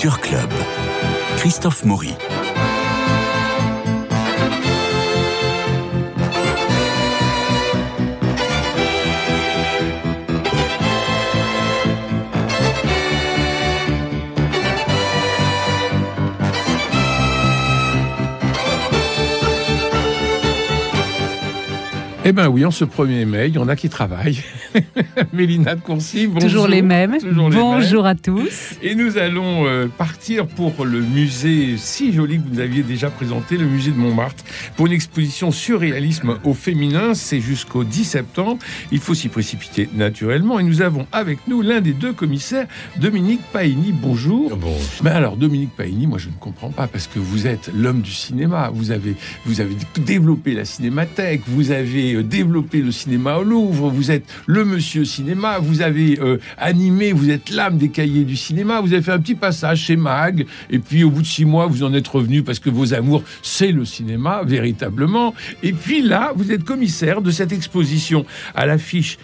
Culture Club. Christophe Maury. Eh bien oui, en ce 1er mai, il y en a qui travaillent. Mélina de Concy, bonjour. Toujours les mêmes. Toujours les bonjour mêmes. à tous. Et nous allons euh, partir pour le musée si joli que vous aviez déjà présenté, le musée de Montmartre, pour une exposition surréalisme au féminin. C'est jusqu'au 10 septembre. Il faut s'y précipiter naturellement. Et nous avons avec nous l'un des deux commissaires, Dominique Paini. Bonjour. Bon, Mais alors, Dominique Paini, moi je ne comprends pas parce que vous êtes l'homme du cinéma. Vous avez, vous avez développé la cinémathèque, vous avez euh, développé le cinéma au Louvre, vous êtes le monsieur cinéma, vous avez euh, animé, vous êtes l'âme des cahiers du cinéma, vous avez fait un petit passage chez Mag, et puis au bout de six mois, vous en êtes revenu parce que vos amours, c'est le cinéma, véritablement. Et puis là, vous êtes commissaire de cette exposition à l'affiche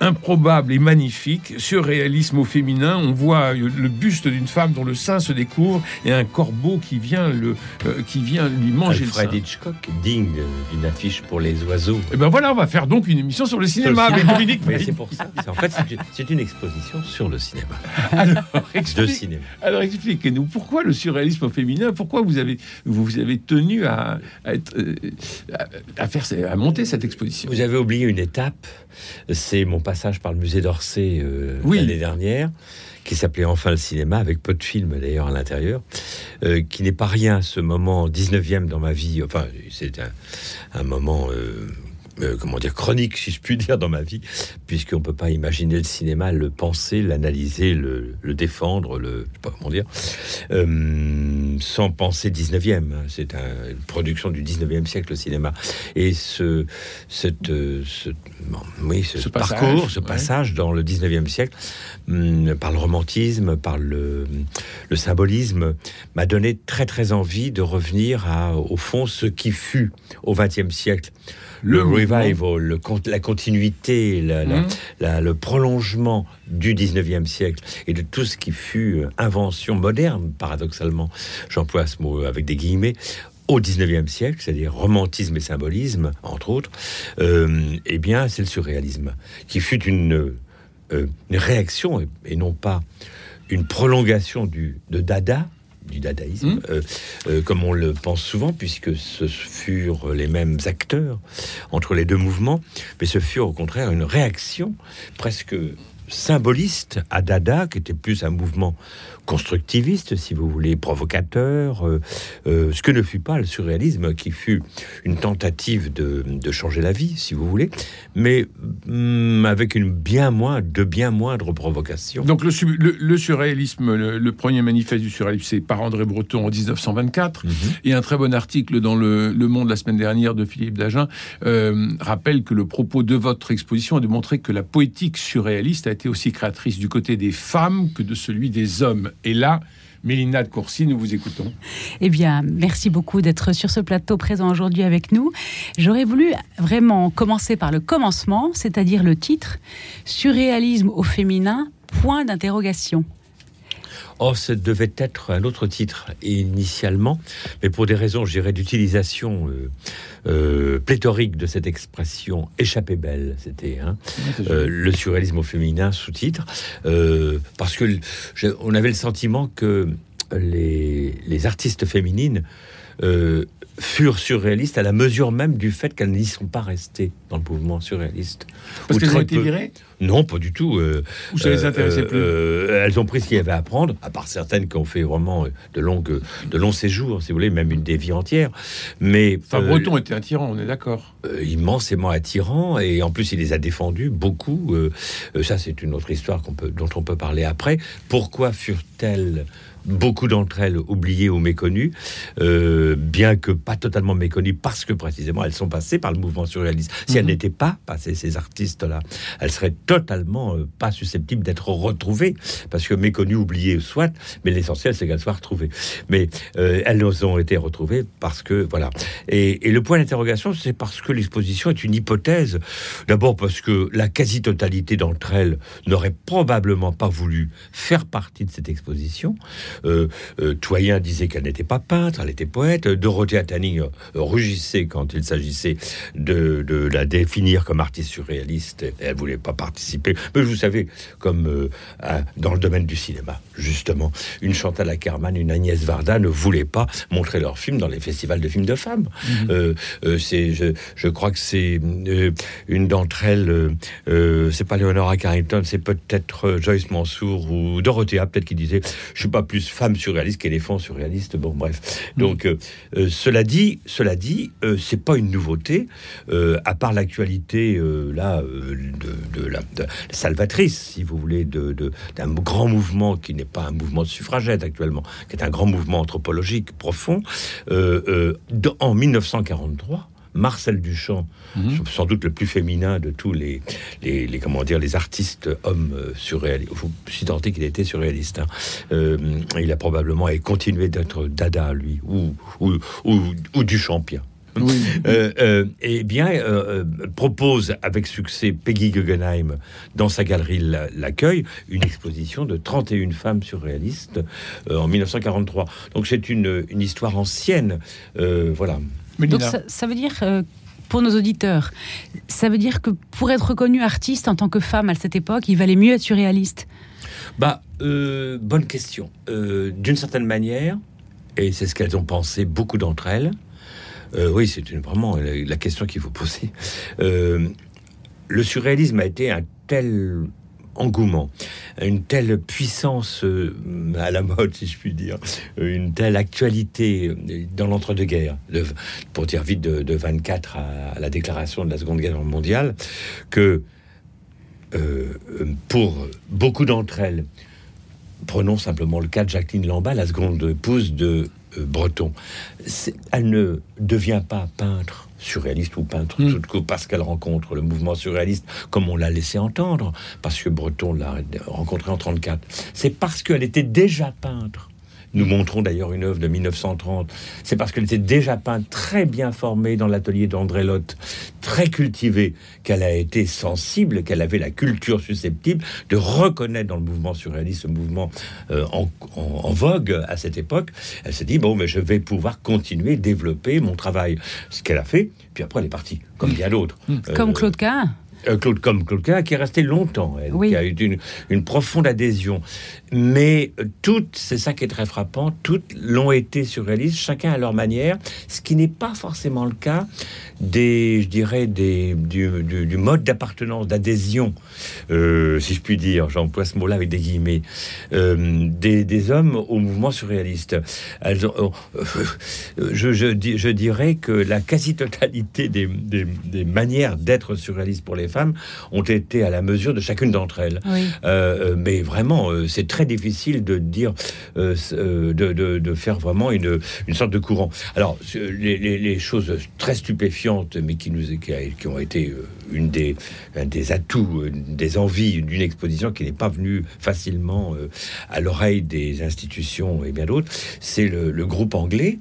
improbable et magnifique, surréalisme au féminin. On voit le buste d'une femme dont le sein se découvre et un corbeau qui vient, le, euh, qui vient lui manger Alfred le sein. Hitchcock, digne d'une affiche pour les oiseaux. Et ben voilà, on va faire donc une émission sur le cinéma avec Dominique. Mais c'est pour ça. En fait, c'est une- exposition sur le cinéma. Alors, explique- cinéma. alors expliquez-nous pourquoi le surréalisme au féminin, pourquoi vous avez, vous avez tenu à, à, être, euh, à, à faire, à monter cette exposition? Vous avez oublié une étape, c'est mon passage par le musée d'Orsay euh, Oui. l'année dernière, qui s'appelait Enfin le cinéma, avec peu de films d'ailleurs à l'intérieur, euh, qui n'est pas rien, ce moment 19e dans ma vie, enfin c'est un, un moment... euh, comment dire chronique si je puis dire dans ma vie puisqu'on peut pas imaginer le cinéma le penser l'analyser le, le défendre le je sais pas comment dire euh, sans penser 19e hein. c'est un- une production du 19e siècle le cinéma et ce cette, euh, ce, bon, oui, ce, Ce passage, parcours, ce ouais. passage dans le 19e siècle, hum, par le romantisme, par le, le symbolisme, m'a donné très très envie de revenir à, au fond, ce qui fut au 20e siècle. Le, revival, le la continuité, la- la- la- le prolongement du 19e siècle et de tout ce qui fut euh, invention moderne, paradoxalement, j'emploie ce mot avec des guillemets, au 19e siècle, c'est-à-dire romantisme et symbolisme, entre autres, euh, eh bien, c'est le surréalisme, qui fut une, euh, une réaction et, et non pas une prolongation du, de Dada, du dadaïsme, Mm. euh, euh, comme on le pense souvent, puisque ce furent les mêmes acteurs entre les deux mouvements, mais ce fut au contraire une réaction presque symboliste à Dada, qui était plus un mouvement constructiviste, si vous voulez, provocateur, euh, euh, ce que ne fut pas le surréalisme, qui fut une tentative de, de changer la vie, si vous voulez, mais hum, avec une bien moins, de bien moindre provocation. Donc le, su- le- le surréalisme, le, le premier manifeste du surréalisme, c'est par André Breton en 1924. Mhm. Et un très bon article dans le, le Monde la semaine dernière de Philippe Dagen euh, rappelle que le propos de votre exposition est de montrer que la poétique surréaliste a été aussi créatrice du côté des femmes que de celui des hommes. Et là, Mélina de Courcy, nous vous écoutons. Eh bien, merci beaucoup d'être sur ce plateau présent aujourd'hui avec nous. J'aurais voulu vraiment commencer par le commencement, c'est-à-dire le titre Surréalisme au féminin, point d'interrogation. Oh, ce devait être un autre titre initialement, mais pour des raisons, je dirais, d'utilisation euh, euh, pléthorique de cette expression échappée belle, c'était hein, euh, le surréalisme au féminin sous-titre, parce que je- on avait le sentiment que les, les artistes féminines furent surréalistes à la mesure même du fait qu'elles n'y sont pas restées dans le mouvement surréaliste. Parce qu'elles ont été peu. virées? Non, pas du tout. euh, Ou ça les euh, intéressait euh, plus euh, Elles ont pris ce qu'il y avait à apprendre, à part certaines qui ont fait vraiment de longues, de longs séjours, si vous voulez, même une des vies entières. Mais Enfin, Breton était un tyran, on est d'accord. immensément attirant et en plus il les a défendus beaucoup. Ça c'est une autre histoire qu'on peut, dont on peut parler après. Pourquoi furent-elles beaucoup d'entre elles oubliées ou méconnues, euh, bien que pas totalement méconnues, parce que précisément elles sont passées par le mouvement surréaliste. Si elles Mhm. n'étaient pas passées, ces artistes-là, elles seraient totalement euh, pas susceptibles d'être retrouvées, parce que méconnues, oubliées, soit, mais l'essentiel c'est qu'elles soient retrouvées. Mais euh, elles ont été retrouvées parce que, voilà. Et, et le point d'interrogation, c'est parce que l'exposition est une hypothèse. D'abord parce que la quasi-totalité d'entre elles n'aurait probablement pas voulu faire partie de cette exposition. Euh, euh, Toyen disait qu'elle n'était pas peintre, elle était poète. Dorothée Tanning rugissait quand il s'agissait de, la définir comme artiste surréaliste. Elle voulait pas participer. Mais vous savez, comme dans le domaine du cinéma, justement, une Chantal Ackerman, une Agnès Varda ne voulaient pas montrer leurs films dans les festivals de films de femmes. Mhm. c'est, je, crois que c'est une d'entre elles. c'est pas Leonora Carrington, c'est peut-être Joyce Mansour ou Dorothea, peut-être qui disait Je suis pas plus femme surréaliste qu'éléphant surréaliste. Bon, bref. Mm. Donc, euh, euh, cela dit, cela dit euh, c'est pas une nouveauté, à part l'actualité là de, la salvatrice, si vous voulez, d'un de, d'un grand mouvement qui n'est pas un mouvement de suffragette actuellement, qui est un grand mouvement anthropologique profond. en 1943, Marcel Duchamp, mhm. sans doute le plus féminin de tous les, les, comment dire, les artistes hommes euh, surréalistes. Suis tenté qu'il était surréaliste. Hein. Euh, il a probablement continué d'être Dada, lui, ou, ou, ou, ou Duchampien. Euh, eh bien, propose avec succès Peggy Guggenheim dans sa galerie L'accueil une exposition de 31 femmes surréalistes en 1943. Donc c'est une, une, histoire ancienne. voilà. Donc ça, veut dire, euh, pour nos auditeurs, ça veut dire que pour être reconnu artiste en tant que femme à cette époque, il valait mieux être surréaliste? Bah, euh, bonne question. Euh, d'une certaine manière, et c'est ce qu'elles ont pensé, beaucoup d'entre elles, oui, c'est vraiment la, question qu'il faut poser. le surréalisme a été un tel engouement, une telle puissance euh, à la mode, si je puis dire, une telle actualité dans l'entre-deux-guerres, pour dire vite de, 24 à, la déclaration de la Seconde Guerre mondiale, que euh, pour beaucoup d'entre elles, prenons simplement le cas de Jacqueline Lamba, la seconde épouse de Breton, elle ne devient pas peintre surréaliste ou peintre, mm. tout parce qu'elle rencontre le mouvement surréaliste, comme on l'a laissé entendre, parce que Breton l'a rencontré en 34. C'est parce qu'elle était déjà peintre nous montrons d'ailleurs une œuvre de 1930. C'est parce qu'elle était déjà peinte, très bien formée dans l'atelier d'André Lotte, très cultivée, qu'elle a été sensible, qu'elle avait la culture susceptible de reconnaître dans le mouvement surréaliste, ce mouvement euh, en, vogue à cette époque. Elle s'est dit, bon, mais je vais pouvoir continuer, développer mon travail. Ce qu'elle a fait, puis après elle est partie, comme bien d'autres. Comme euh, Claude Cahin euh, Claude, comme Claude Cahin, qui est resté longtemps, elle, qui a eu une, une profonde adhésion. Mais euh, toutes, c'est ça qui est très frappant, toutes l'ont été surréalistes, chacun à leur manière, ce qui n'est pas forcément le cas des, je dirais, des, du, du, mode d'appartenance, d'adhésion, euh, si je puis dire, j'emploie ce mot-là avec des guillemets, euh, des, des, hommes au mouvement surréaliste. Elles ont, je, je, je, dirais que la quasi-totalité des, des, des manières d'être surréaliste pour les femmes ont été à la mesure de chacune d'entre elles. mais vraiment, c'est très très difficile de dire, euh, euh, de, de, faire vraiment une, une, sorte de courant. Alors, les, choses très stupéfiantes, mais qui, nous, qui, ont été euh, une des, des atouts, des envies d'une exposition qui n'est pas venue facilement à l'oreille des institutions et bien d'autres, c'est le, groupe anglais,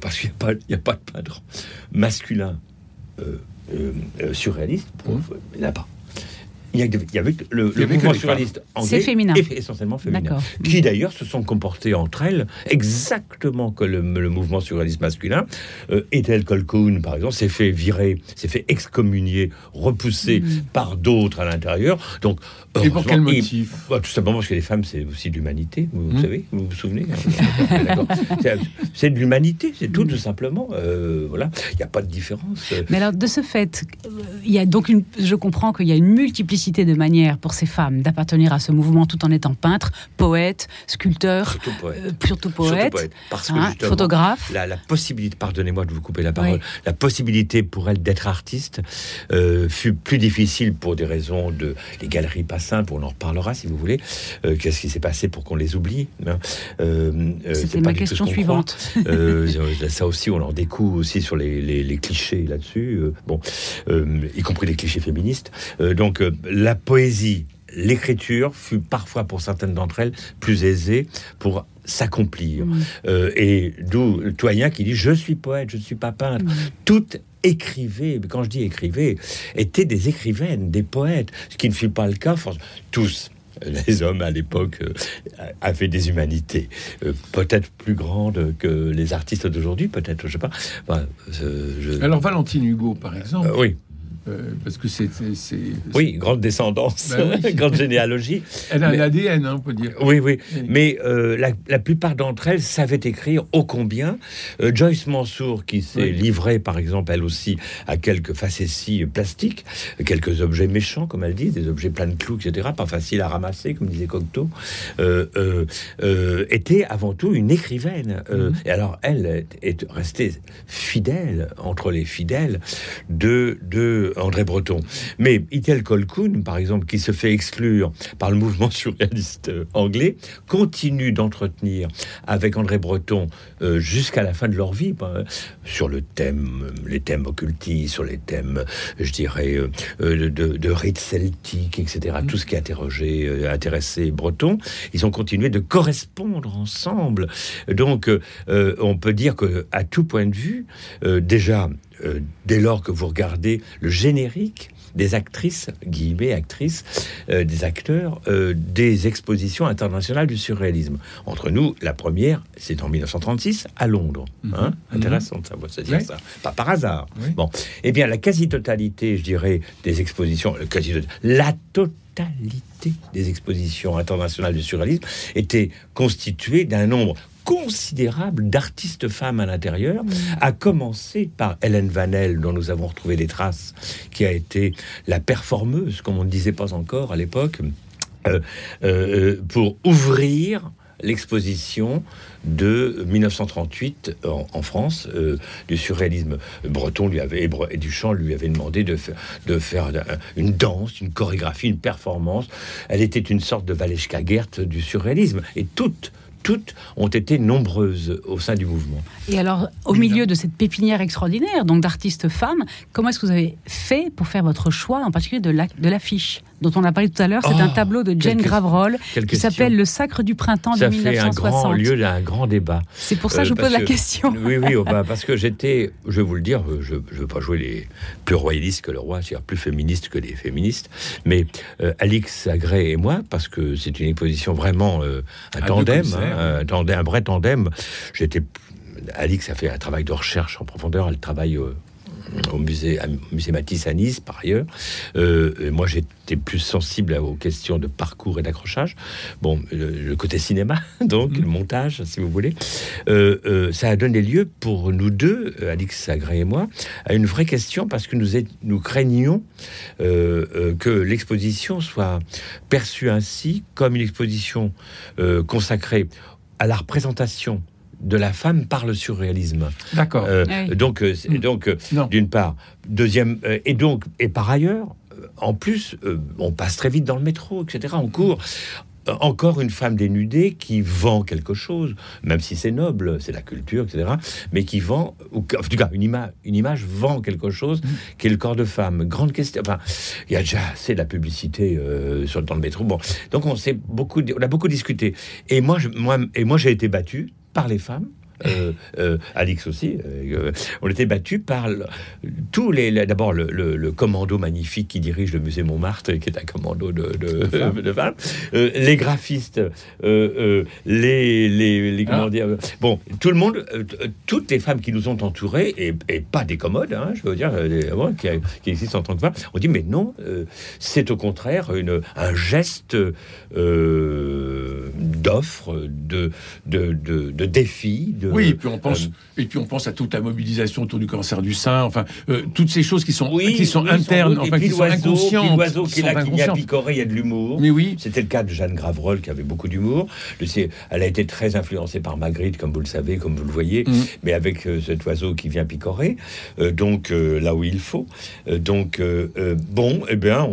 parce qu'il n'y a, a, pas de peintre masculin surréaliste, mmh. il n'y en a pas il y, avait le, le mouvement surréaliste anglais, féminin. essentiellement féminin, qui d'ailleurs se sont comportés entre elles exactement que le, mouvement surréaliste masculin. Euh, Ethel Colquhoun, par exemple, s'est fait virer, s'est fait excommunier, repoussé mm. par d'autres à l'intérieur. Donc, et pour quel motif? Bah, Tout simplement parce que les femmes, c'est aussi de l'humanité, vous, mm. savez, vous vous souvenez hein, C'est de l'humanité, c'est tout, mm. tout simplement. Euh, voilà, il n'y a pas de différence. Mais alors, de ce fait, il y a donc une, je comprends qu'il y a une multiplicité de manières pour ces femmes d'appartenir à ce mouvement tout en étant peintre, poète, sculpteur, surtout poète, euh, hein, photographe. La, possibilité, pardonnez-moi de vous couper la parole, la possibilité pour elle d'être artiste euh, fut plus difficile pour des raisons de les galeries pas simples. On en reparlera si vous voulez. Euh, qu'est-ce qui s'est passé pour qu'on les oublie hein C'était ma question suivante. ça aussi, on en découvre aussi sur les, les clichés là-dessus. bon, y compris les clichés féministes. donc la poésie, l'écriture fut parfois pour certaines d'entre elles plus aisée pour s'accomplir. Euh, et d'où Toyen qui dit je suis poète, je ne suis pas peintre. Mm. Toutes écrivaient, quand je dis écrivaient, étaient des écrivaines, des poètes, ce qui ne fut pas le cas, tous les hommes à l'époque euh, avaient des humanités euh, peut-être plus grandes que les artistes d'aujourd'hui, peut-être, je sais pas. Enfin, euh, je- Alors Valentine Hugo, par exemple, Euh, oui, euh, parce que c'est, oui, grande descendance, Bah oui. grande généalogie. elle a Mais- un ADN, hein, on peut dire. Oui, oui. Mais euh, la, la plupart d'entre elles savaient écrire ô combien. Euh, Joyce Mansour, qui s'est Oui. livrée, par exemple, elle aussi, à quelques facéties plastiques, quelques objets méchants, comme elle dit, des objets pleins de clous, etc., pas faciles à ramasser, comme disait Cocteau, était avant tout une écrivaine. Mhm. Et alors, elle est- est restée fidèle, entre les fidèles, de, de André Breton. Mais Itel Colquhoun, par exemple, qui se fait exclure par le mouvement surréaliste euh, anglais, continue d'entretenir avec André Breton euh, jusqu'à la fin de leur vie bah, sur le thème, euh, les thèmes occultistes, sur les thèmes, je dirais, euh, de, de rites celtiques, etc. Tout ce qui interrogeait, euh, intéressait Breton. Ils ont continué de correspondre ensemble. Donc, on peut dire que, à tout point de vue, déjà, euh, dès lors que vous regardez le générique des actrices, guillemets actrices, euh, des acteurs, euh, des expositions internationales du surréalisme. Entre nous, la première, c'est en 1936 à Londres. Hein Mhm. Intéressant de savoir se dire ça. Pas par hasard. Oui. Bon, eh bien, la quasi-totalité, je dirais, des expositions, quasi la totalité des expositions internationales du surréalisme était constituée d'un nombre considérable d'artistes femmes à l'intérieur, à commencer par Hélène Vanel, dont nous avons retrouvé des traces, qui a été la performeuse, comme on ne disait pas encore à l'époque, euh, euh, pour ouvrir l'exposition de 1938 en, en France euh, du surréalisme breton lui avait et Duchamp lui avait demandé de faire de faire un- une danse, une chorégraphie, une performance. Elle était une sorte de Valeshka Gert du surréalisme et toutes toutes ont été nombreuses au sein du mouvement. Et alors, au milieu de cette pépinière extraordinaire, donc d'artistes femmes, comment est-ce que vous avez fait pour faire votre choix, en particulier de la- de l'affiche? Dont on a parlé tout à l'heure C'est Oh, un tableau de Jane Graverol qui s'appelle Le Sacre du Printemps Ça de fait un grand 1960. lieu d'un grand débat. C'est pour ça que je Euh, vous pose la que- question. Oui, oui, oh, bah, parce que j'étais, je vais vous le dire, je ne veux pas jouer les plus royalistes que le roi, c'est-à-dire plus féministes que les féministes, mais euh, Alix Agré et moi, parce que c'est une exposition vraiment euh, un tandem, hein, un tandem, un vrai tandem. J'étais, Alix a fait un travail de recherche en profondeur, elle travaille au, au musée, au musée Matisse à Nice, par ailleurs. Euh, moi, j'étais plus sensible aux questions de parcours et d'accrochage. Bon, le, le côté cinéma, donc, le montage, si vous voulez. Euh, euh, ça a donné lieu pour nous deux, Alix Agré et moi, à une vraie question parce que nous, êtes- nous craignions que l'exposition soit perçue ainsi comme une exposition consacrée à la représentation de la femme par le surréalisme. D'accord. Euh, Ah oui. Donc, euh, c'est- Mm. donc euh, d'une part, deuxième, euh, et donc, et par ailleurs, euh, en plus, euh, on passe très vite dans le métro, etc. On court. Encore une femme dénudée qui vend quelque chose, même si c'est noble, c'est la culture, etc. Mais qui vend, ou en tout cas, une image, une image vend quelque chose qui est le corps de femme. Grande question. Enfin, il y a déjà assez de la publicité euh, sur, dans le métro. Bon, donc on s'est beaucoup, on a beaucoup discuté. Et moi, je, moi, et moi, j'ai été battu par les femmes. Euh, euh, Alix aussi, euh, on était battu par le- tous les. D'abord, le, le- le commando magnifique qui dirige le musée Montmartre, qui est un commando de, de, de femmes, les graphistes, les, les, les- comment Ah. dire, bon, tout le monde, toutes les femmes qui nous ont entourés, et, et pas des commodes, hein, je veux dire, des- bon, qui, qui existent en tant que femmes, on dit mais non, c'est au contraire une, un geste euh, d'offre, de, de, de, de défi, de, Oui, et puis on pense, euh, et puis on pense à toute la mobilisation autour du cancer du sein, enfin euh, toutes ces choses qui sont oui, qui sont oui, internes, enfin qui sont inconscientes, l'oiseau qui, sont est là, qui vient inconscientes. picorer, il y a de l'humour. Mais oui, C'était le cas de Jeanne Graverol qui avait beaucoup d'humour. Je sais, Elle a été très influencée par Magritte, comme vous le savez, comme vous le voyez, Mm. mais avec euh, cet oiseau qui vient picorer, euh, donc euh, là où il faut. Euh, donc euh, euh, bon, eh bien,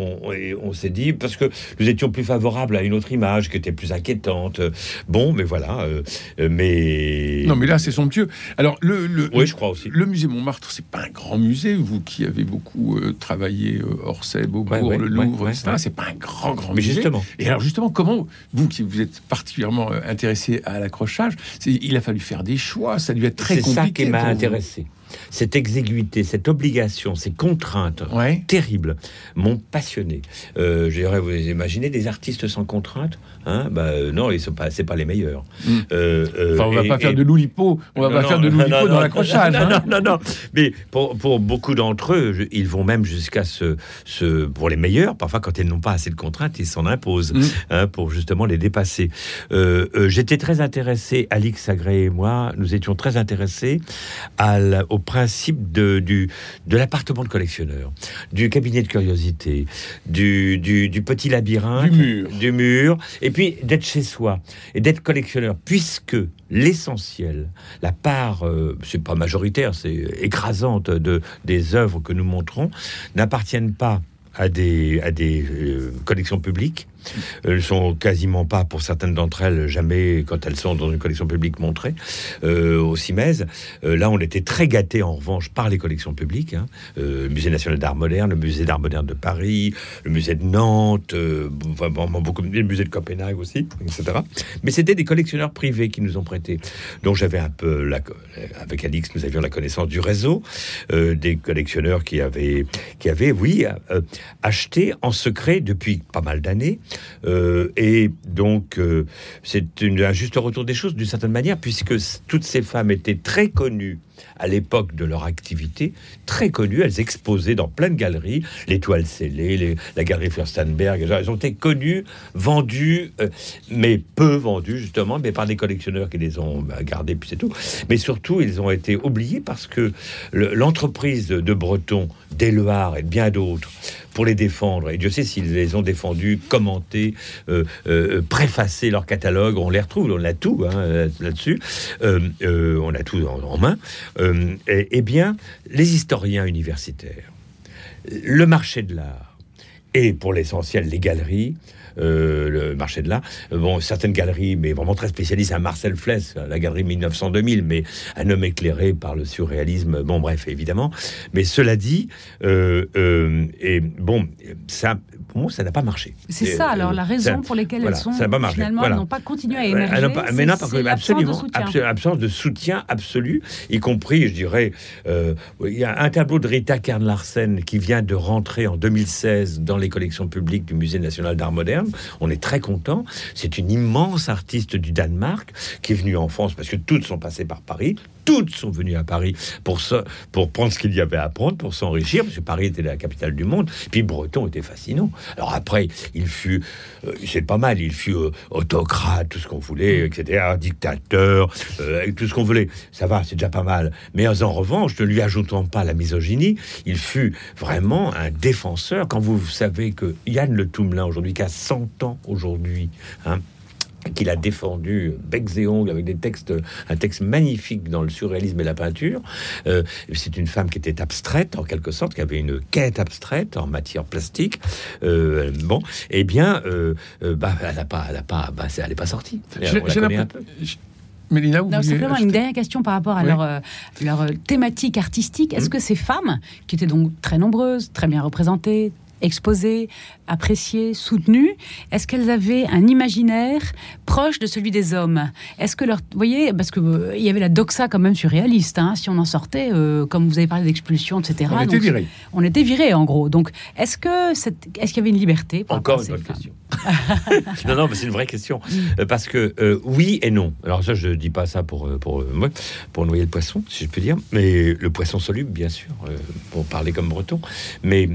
on, s'est dit parce que nous étions plus favorables à une autre image qui était plus inquiétante. Euh, Bon, mais voilà, euh, euh, mais non mais là c'est somptueux. Alors le, le oui, je crois aussi. Le musée Montmartre, c'est pas un grand musée. Vous qui avez beaucoup euh, travaillé euh, Orsay, Beaubourg, Ouais, ouais, le Louvre, ouais, etc. ouais. C'est pas un grand grand Mais musée. justement. Et alors justement, comment vous qui vous êtes particulièrement euh, intéressé à l'accrochage, c'est- il a fallu faire des choix. Ça a dû être très C'est compliqué. ça qui m'a intéressé. Cette exiguïté, cette obligation, ces contraintes Ouais. terribles m'ont passionné. Euh, je vous imaginez des artistes sans contraintes hein bah, euh, Non, ils sont pas, c'est pas les meilleurs. Mm. Euh, euh, Enfin, on va et- pas faire et- de loulipo, on va non, pas non, faire de loulipo non, dans l'accrochage. Non, hein. non, non. Mais pour, pour beaucoup d'entre eux, je- ils vont même jusqu'à ce, ce. Pour les meilleurs, parfois, quand ils n'ont pas assez de contraintes, ils s'en imposent Mm. hein, pour justement les dépasser. Euh, J'étais très intéressé, Alix Agré et moi, nous étions très intéressés à la- au principe de, du, de l'appartement de collectionneur, du cabinet de curiosité, du, du, du petit labyrinthe, Du mur. du mur, et puis d'être chez soi et d'être collectionneur, puisque l'essentiel, la part, euh, c'est pas majoritaire, c'est écrasante de, des œuvres que nous montrons, n'appartiennent pas à des, à des euh, collections publiques. Elles sont quasiment pas, pour certaines d'entre elles, jamais, quand elles sont dans une collection publique, montrées euh, au CIMES. Euh, là, on était très gâtés, en revanche, par les collections publiques. hein. Euh, le Musée national d'art moderne, le Musée d'art moderne de Paris, le Musée de Nantes, euh, vraiment beaucoup, le Musée de Copenhague aussi, etc. Mais c'était des collectionneurs privés qui nous ont prêté. Donc j'avais un peu, avec Alix, nous avions la connaissance du réseau, euh, des collectionneurs qui avaient, qui avaient, oui, euh, acheté en secret depuis pas mal d'années. Euh, et donc, euh, c'est un juste retour des choses d'une certaine manière, puisque toutes ces femmes étaient très connues à l'époque de leur activité, très connues. Elles exposaient dans plein de galeries, l'étoile scellée, les- la galerie Furstenberg. Elles ont été connues, vendues, euh, mais peu vendues justement, mais par des collectionneurs qui les ont bah, gardées, puis c'est tout. Mais surtout, ils ont été oubliés parce que le- l'entreprise de Breton, d'Éluard et bien d'autres, pour les défendre, et Dieu sait s'ils les ont défendus, commentés, euh, euh, préfacé leur catalogue, on les retrouve, on a tout hein, là-dessus, euh, euh, on a tout en, main. Euh, eh bien, les historiens universitaires, le marché de l'art, et pour l'essentiel, les galeries, euh, le marché de l'art. Euh, Bon, certaines galeries, mais vraiment très spécialistes, à Marcel Fless, la galerie 1900-2000, mais un homme éclairé par le surréalisme. Bon, bref, évidemment. Mais cela dit, euh, euh, et bon, ça, pour moi, ça n'a pas marché. C'est ça, alors euh, la raison ça- pour laquelle voilà, elles sont ça pas marché. finalement Voilà. n'ont pas continué à émerger. pas- mais non, c'est l'absence absolument, de soutien. absence de soutien absolu, y compris, je dirais, euh, il y a un tableau de Rita Kern Larsen qui vient de rentrer en 2016 dans les collections publiques du Musée national d'art moderne. On est très content. C'est une immense artiste du Danemark qui est venue en France parce que toutes sont passées par Paris. Toutes sont venues à Paris pour, prendre ce qu'il y avait à prendre, pour s'enrichir, parce que Paris était la capitale du monde. Puis Breton était fascinant. Alors après, il fut, euh, c'est pas mal, il fut euh, autocrate, tout ce qu'on voulait, etc., dictateur, euh, tout ce qu'on voulait. Ça va, c'est déjà pas mal. Mais en revanche, ne lui ajoutons pas la misogynie, il fut vraiment un défenseur. Quand vous savez que Yann Le Toumelin, aujourd'hui, qui a 100 ans aujourd'hui, hein, qu'il a défendu becs et ongles avec des textes, un texte magnifique dans le surréalisme et la peinture. Euh, c'est une femme qui était abstraite en quelque sorte, qui avait une quête abstraite en matière plastique. Euh, bon, eh bien, euh, bah, elle n'a pas, elle a pas, bah, elle n'est pas sortie. J'ai- On la j'ai connaît l'impression- un peu. je- Mélina, vous Non, simplement une dernière question par rapport à Oui. leur, euh, leur thématique artistique. Est-ce Mhm. que ces femmes, qui étaient donc très nombreuses, très bien représentées, exposées, appréciées, soutenues, est-ce qu'elles avaient un imaginaire proche de celui des hommes? Est-ce que leur, vous voyez, parce que euh, il y avait la doxa quand même surréaliste. hein, si on en sortait, euh, comme vous avez parlé d'expulsion, etc. On était virés. On était virés en gros. Donc, est-ce que est-ce qu'il y avait une liberté Encore une bonne question. non, non, mais c'est une vraie question. Euh, parce que euh, oui et non. Alors ça, je dis pas ça pour, euh, pour, pour noyer le poisson, si je peux dire. Mais le poisson soluble, bien sûr, pour parler comme breton. Mais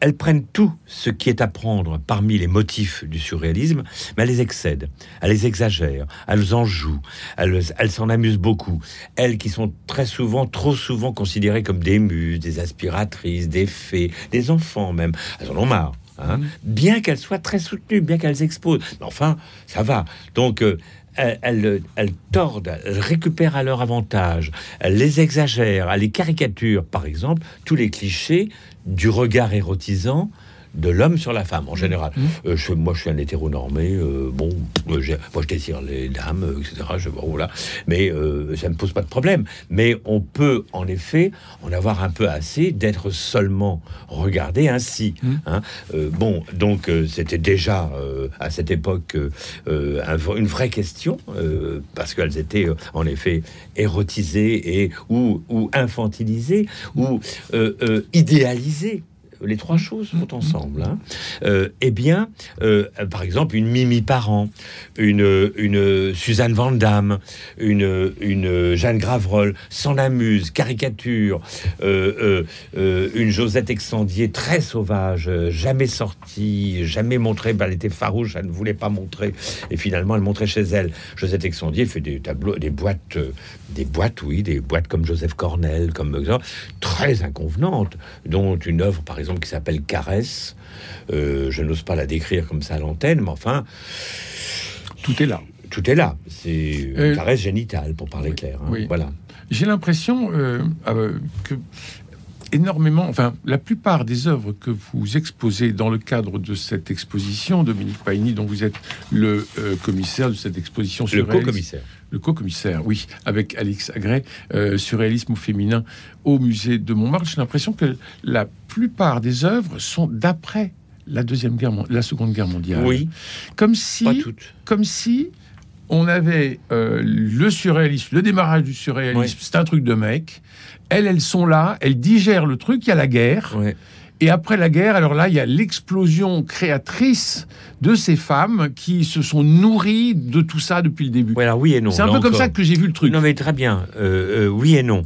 elles prennent tout ce qui est à prendre parmi les motifs du surréalisme, mais elles les excèdent, elles les exagèrent, elles en jouent, elles s'en amusent beaucoup. Elles qui sont très souvent, trop souvent considérées comme des muses, des aspiratrices, des fées, des enfants même. Elles en ont marre. hein. Bien qu'elles soient très soutenues, bien qu'elles exposent. Mais enfin, ça va. Donc, euh, elles, tordent, elles récupèrent à leur avantage, elles les exagèrent, elles les caricaturent. Par exemple, tous les clichés du regard érotisant de l'homme sur la femme en général. Mmh. Euh, je, moi, je suis un hétéronormé. euh, bon, euh, moi, je désire les dames, etc. Je, voilà. Mais euh, ça ne me pose pas de problème. Mais on peut, en effet, en avoir un peu assez d'être seulement regardé ainsi. Mmh. hein. Bon, donc c'était déjà à cette époque une vraie question parce qu'elles étaient en effet érotisées et ou, ou infantilisées ou idéalisées. Les trois choses vont ensemble. Hein. Euh, eh bien, euh, par exemple, une Mimi Parent, une, une Suzanne Van Damme, une, une Jeanne Graverol, s'en amuse, caricature, euh, une Josette Excendier très sauvage, jamais sortie, jamais montrée. Ben, elle était farouche, elle ne voulait pas montrer, et finalement elle montrait chez elle. Josette Excendier fait des tableaux, des boîtes, des boîtes, oui, des boîtes comme Joseph Cornell, comme très inconvenantes, dont une œuvre par exemple qui s'appelle Caresse. Euh, je n'ose pas la décrire comme ça à l'antenne, mais enfin, Tout est là. tout est là. C'est une Euh, caresse génitale, pour parler oui, clair. hein. oui. Voilà. J'ai l'impression euh, euh, que énormément, enfin, la plupart des œuvres que vous exposez dans le cadre de cette exposition, Dominique Paigny, dont vous êtes le euh, commissaire de cette exposition Le surréaliste- co-commissaire. le co-commissaire, oui, avec Alix Agret, euh, surréalisme au féminin au musée de Montmartre. J'ai l'impression que la plupart des œuvres sont d'après la deuxième guerre, la seconde guerre mondiale. Oui, comme pas si, toutes. comme si on avait euh, le surréalisme, le démarrage du surréalisme. Oui. C'est un truc de mec. Elles, elles sont là, elles digèrent le truc. Il y a la guerre. Et après la guerre, alors là, il y a l'explosion créatrice de ces femmes qui se sont nourries de tout ça depuis le début. Voilà, oui et non. C'est un peu comme ça que j'ai vu le truc. Non, mais très bien. Euh, euh, oui et non.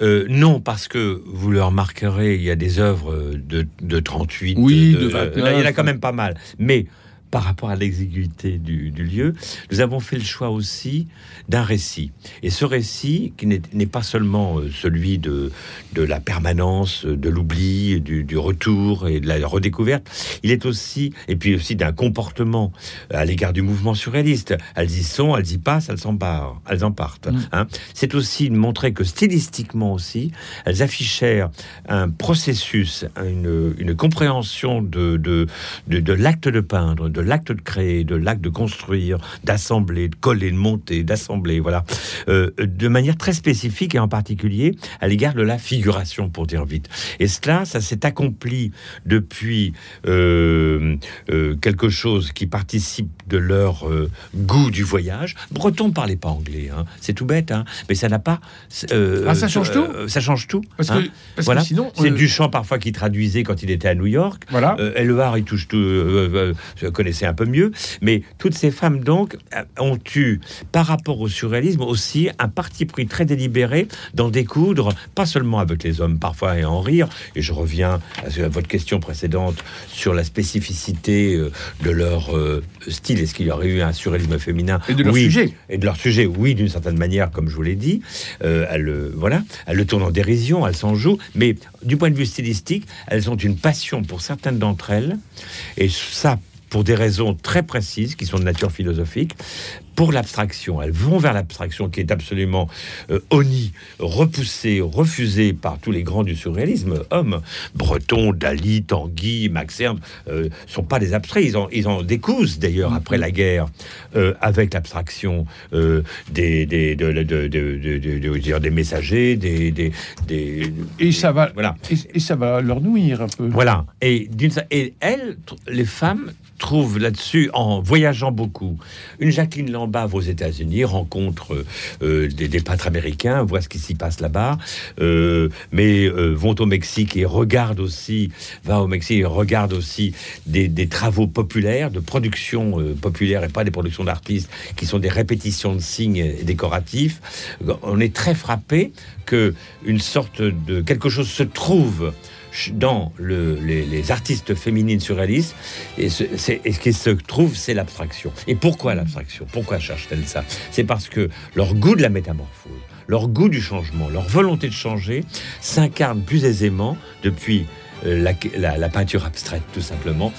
Euh, non, parce que vous le remarquerez, il y a des œuvres de, de 38. Oui, de euh, 29. il y en a quand même pas mal. Mais par rapport à l'exiguïté du, du lieu, nous avons fait le choix aussi d'un récit. Et ce récit, qui n'est pas seulement euh, celui de, de la permanence, euh, de l'oubli, du, du retour et de la redécouverte, il est aussi, et puis aussi d'un comportement à l'égard du mouvement surréaliste. Elles y sont, elles y passent, elles s'en partent, elles en partent. Mm. hein. C'est aussi de montrer que stylistiquement aussi, elles affichèrent un processus, une, une compréhension de, de, de, de l'acte de peindre, de l'acte de créer, de l'acte de construire, d'assembler, de coller, de monter, d'assembler, voilà, euh, de manière très spécifique et en particulier à l'égard de la figuration, pour dire vite. Et cela, ça s'est accompli depuis euh, euh, quelque chose qui participe de leur goût du voyage. Breton parlait pas anglais, hein. c'est tout bête, hein. mais ça n'a pas. Ah, ça change tout Ça change tout. Parce hein. que, parce Voilà. que sinon, C'est Duchamp parfois qui traduisait quand il était à New York. voilà. Il touche tout, connaissais un peu mieux, mais toutes ces femmes donc euh, ont eu, par rapport au surréalisme, aussi un parti pris très délibéré d'en découdre, pas seulement avec les hommes parfois et en rire. Et je reviens à, votre question précédente sur la spécificité euh, de leur euh, style. Est-ce qu'il y aurait eu un surréalisme féminin Et de leur Oui. sujet. et de leur sujet, oui, d'une certaine manière, comme je vous l'ai dit, euh, elles, voilà, elles le tournent en dérision, elles s'en jouent, mais du point de vue stylistique, elles ont une passion pour certaines d'entre elles, et ça pour des raisons très précises qui sont de nature philosophique, pour l'abstraction. Elles vont vers l'abstraction qui est absolument euh, honnie, repoussée, refusée par tous les grands du surréalisme, hommes. Breton, Dali, Tanguy, Max Ernst, euh, sont pas des abstraits. Ils en, ils en décousent d'ailleurs après la guerre euh, avec l'abstraction euh, des, des, de, de, de, de- de- de- de- dire, des messagers, des, des, des- Et ça va, voilà. et, et ça va leur nuire un peu. Voilà. Et, d'une et elles, les femmes, trouvent là-dessus, en voyageant beaucoup, une Jacqueline Lambave aux États-Unis rencontre euh, des, des américains, voit ce qui s'y passe là-bas, euh, mais euh, vont au Mexique et regardent aussi, va au Mexique et regarde aussi des, des travaux populaires, de production populaire et pas des productions d'artistes, qui sont des répétitions de signes décoratifs. On est très frappé que une sorte de quelque chose se trouve dans le- les, artistes féminines surréalistes, et ce, et ce qui se trouve, c'est l'abstraction. Et pourquoi l'abstraction? Pourquoi cherchent-elles ça? C'est parce que leur goût de la métamorphose, leur goût du changement, leur volonté de changer s'incarne plus aisément depuis euh, la, peinture abstraite, tout simplement,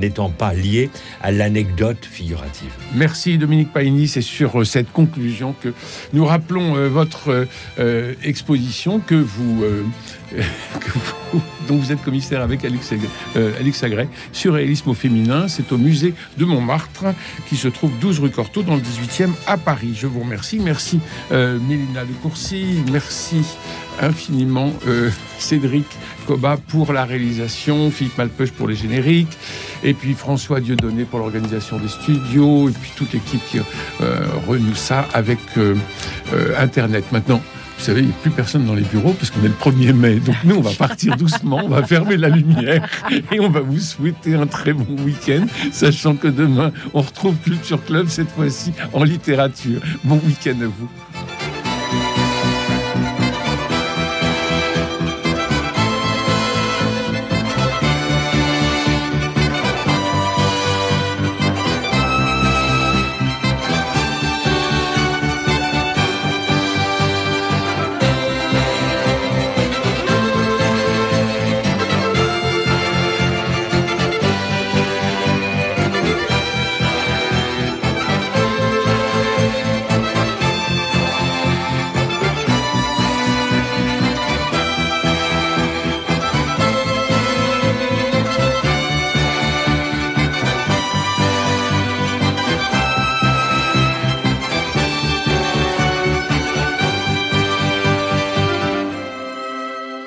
n'étant pas liée à l'anecdote figurative. Merci Dominique Paigny, c'est sur euh, cette conclusion que nous rappelons euh, votre exposition que vous dont vous êtes commissaire avec Alex, euh, Alex Agray, Surréalisme au féminin. C'est au musée de Montmartre, qui se trouve 12 rue Cortot, dans le 18e à Paris. Je vous remercie. Merci euh, Mélina de Courcy. Merci infiniment euh, Cédric Coba pour la réalisation, Philippe Malpeuch pour les génériques, et puis François Dieudonné pour l'organisation des studios, et puis toute l'équipe qui euh, renoue ça avec Internet. Maintenant, vous savez, il n'y a plus personne dans les bureaux parce qu'on est le 1er mai. Donc nous, on va partir doucement, on va fermer la lumière et on va vous souhaiter un très bon week-end, sachant que demain, on retrouve Culture Club, cette fois-ci en littérature. Bon week-end à vous.